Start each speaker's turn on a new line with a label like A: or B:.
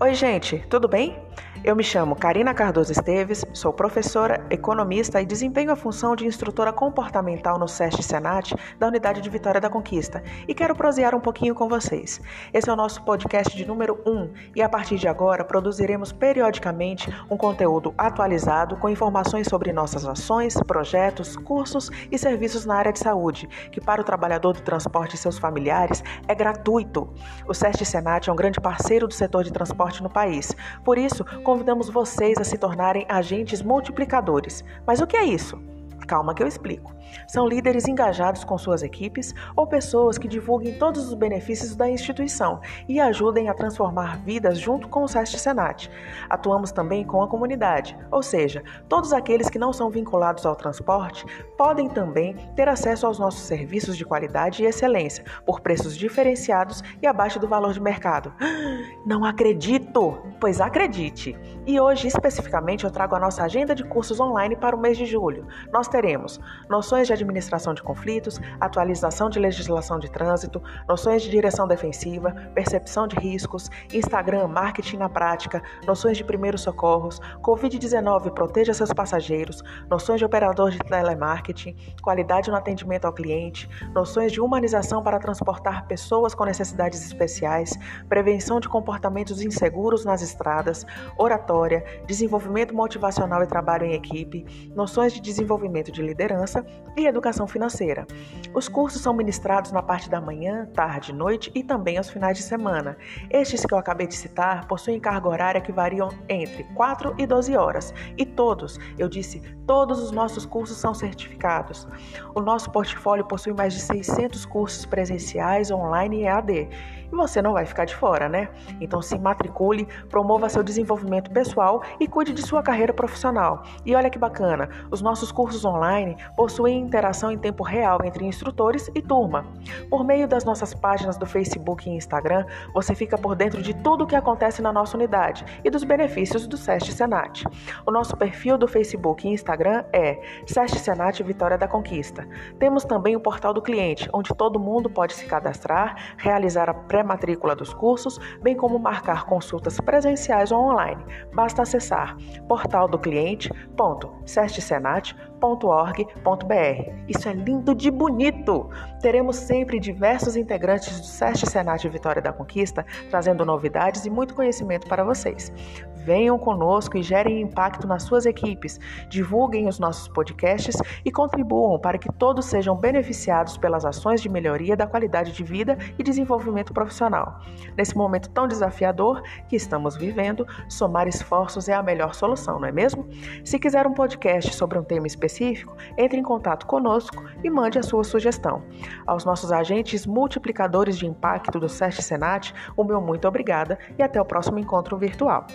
A: Oi, gente, tudo bem? Eu me chamo Karina Cardoso Esteves, sou professora, economista e desempenho a função de instrutora comportamental no SESC Senat da Unidade de Vitória da Conquista e quero prosear um pouquinho com vocês. Esse é o nosso podcast de número 1 e a partir de agora produziremos periodicamente um conteúdo atualizado com informações sobre nossas ações, projetos, cursos e serviços na área de saúde, que para o trabalhador do transporte e seus familiares é gratuito. O SESC Senat é um grande parceiro do setor de transporte no país, por isso, convidamos vocês a se tornarem agentes multiplicadores. Mas o que é isso? Calma que eu explico. São líderes engajados com suas equipes ou pessoas que divulguem todos os benefícios da instituição e ajudem a transformar vidas junto com o SEST Senat. Atuamos também com a comunidade, ou seja, todos aqueles que não são vinculados ao transporte podem também ter acesso aos nossos serviços de qualidade e excelência por preços diferenciados e abaixo do valor de mercado. Não acredito! Pois acredite! E hoje, especificamente, eu trago a nossa agenda de cursos online para o mês de julho. Nós teremos noções de administração de conflitos, atualização de legislação de trânsito, noções de direção defensiva, percepção de riscos, Instagram, marketing na prática, noções de primeiros socorros, Covid-19, proteja seus passageiros, noções de operador de telemarketing, qualidade no atendimento ao cliente, noções de humanização para transportar pessoas com necessidades especiais, prevenção de comportamentos inseguros nas estradas, oratória, desenvolvimento motivacional e trabalho em equipe, noções de desenvolvimento de liderança e educação financeira. Os cursos são ministrados na parte da manhã, tarde, noite e também aos finais de semana. Estes que eu acabei de citar possuem carga horária que variam entre 4 e 12 horas, e todos, eu disse, todos os nossos cursos são certificados. O nosso portfólio possui mais de 600 cursos presenciais, online e EAD. E você não vai ficar de fora, né? Então se matricule, promova seu desenvolvimento pessoal e cuide de sua carreira profissional. E olha que bacana, os nossos cursos online possuem interação em tempo real entre instrutores e turma. Por meio das nossas páginas do Facebook e Instagram, você fica por dentro de tudo o que acontece na nossa unidade e dos benefícios do SEST Senat. O nosso perfil do Facebook e Instagram é SEST Senat Vitória da Conquista. Temos também o portal do cliente, onde todo mundo pode se cadastrar, realizar a pré pré-matrícula dos cursos, bem como marcar consultas presenciais ou online. Basta acessar portaldocliente.sestsenat.org.br. Isso é lindo de bonito! Teremos sempre diversos integrantes do SEST Senat Vitória da Conquista trazendo novidades e muito conhecimento para vocês. Venham conosco e gerem impacto nas suas equipes, divulguem os nossos podcasts e contribuam para que todos sejam beneficiados pelas ações de melhoria da qualidade de vida e desenvolvimento profissional. Nesse momento tão desafiador que estamos vivendo, somar esforços é a melhor solução, não é mesmo? Se quiser um podcast sobre um tema específico, entre em contato conosco e mande a sua sugestão. Aos nossos agentes multiplicadores de impacto do SEST Senat, o meu muito obrigada e até o próximo encontro virtual.